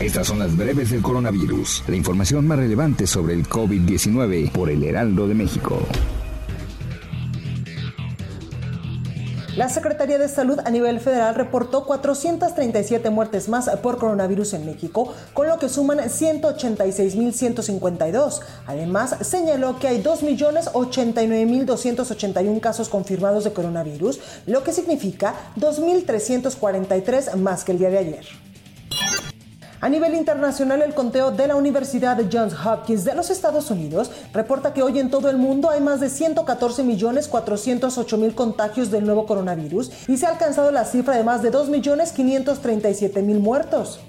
Estas son las breves del coronavirus, la información más relevante sobre el COVID-19 por el Heraldo de México. La Secretaría de Salud a nivel federal reportó 437 muertes más por coronavirus en México, con lo que suman 186.152. Además, señaló que hay 2.089.281 casos confirmados de coronavirus, lo que significa 2.343 más que el día de ayer. A nivel internacional, el conteo de la Universidad de Johns Hopkins de los Estados Unidos reporta que hoy en todo el mundo hay más de 114 millones 408 mil contagios del nuevo coronavirus y se ha alcanzado la cifra de más de 2 millones 537 mil muertos.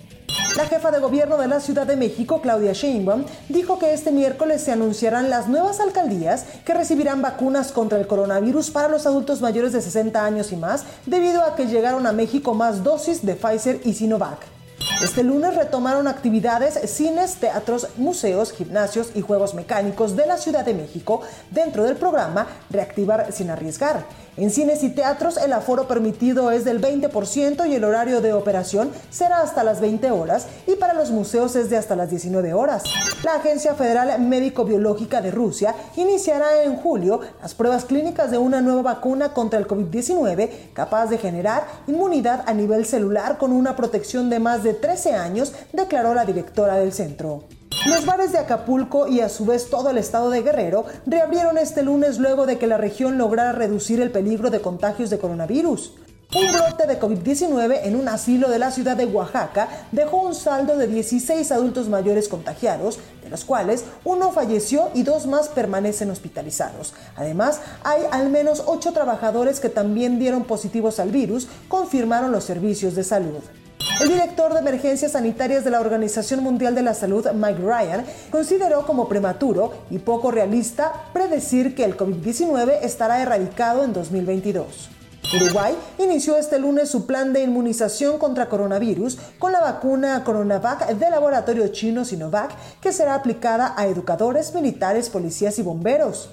La jefa de gobierno de la Ciudad de México, Claudia Sheinbaum, dijo que este miércoles se anunciarán las nuevas alcaldías que recibirán vacunas contra el coronavirus para los adultos mayores de 60 años y más, debido a que llegaron a México más dosis de Pfizer y Sinovac. Este lunes retomaron actividades cines, teatros, museos, gimnasios y juegos mecánicos de la Ciudad de México dentro del programa Reactivar sin arriesgar. En cines y teatros el aforo permitido es del 20% y el horario de operación será hasta las 20 horas y para los museos es de hasta las 19 horas. La Agencia Federal Médico-Biológica de Rusia iniciará en julio las pruebas clínicas de una nueva vacuna contra el COVID-19 capaz de generar inmunidad a nivel celular con una protección de más de 13 años, declaró la directora del centro. Los bares de Acapulco y a su vez todo el estado de Guerrero reabrieron este lunes luego de que la región lograra reducir el peligro de contagios de coronavirus. Un brote de COVID-19 en un asilo de la ciudad de Oaxaca dejó un saldo de 16 adultos mayores contagiados, de los cuales uno falleció y dos más permanecen hospitalizados. Además, hay al menos ocho trabajadores que también dieron positivos al virus, confirmaron los servicios de salud. El director de emergencias sanitarias de la Organización Mundial de la Salud, Mike Ryan, consideró como prematuro y poco realista predecir que el COVID-19 estará erradicado en 2022. Uruguay inició este lunes su plan de inmunización contra coronavirus con la vacuna Coronavac del laboratorio chino Sinovac que será aplicada a educadores, militares, policías y bomberos.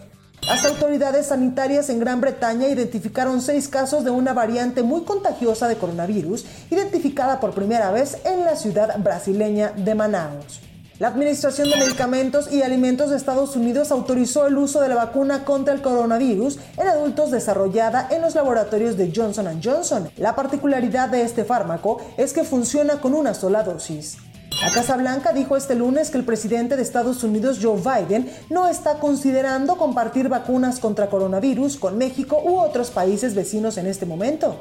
Las autoridades sanitarias en Gran Bretaña identificaron seis casos de una variante muy contagiosa de coronavirus, identificada por primera vez en la ciudad brasileña de Manaus. La Administración de Medicamentos y Alimentos de Estados Unidos autorizó el uso de la vacuna contra el coronavirus en adultos desarrollada en los laboratorios de Johnson Johnson. La particularidad de este fármaco es que funciona con una sola dosis. La Casa Blanca dijo este lunes que el presidente de Estados Unidos, Joe Biden, no está considerando compartir vacunas contra coronavirus con México u otros países vecinos en este momento.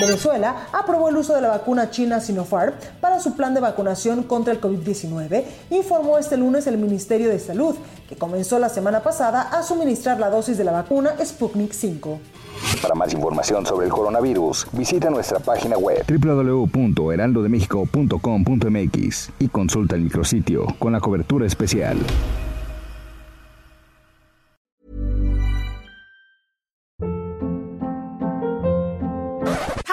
Venezuela aprobó el uso de la vacuna china Sinopharm para su plan de vacunación contra el COVID-19, informó este lunes el Ministerio de Salud, que comenzó la semana pasada a suministrar la dosis de la vacuna Sputnik 5. Para más información sobre el coronavirus, visita nuestra página web www.heraldodemexico.com.mx y consulta el micrositio con la cobertura especial.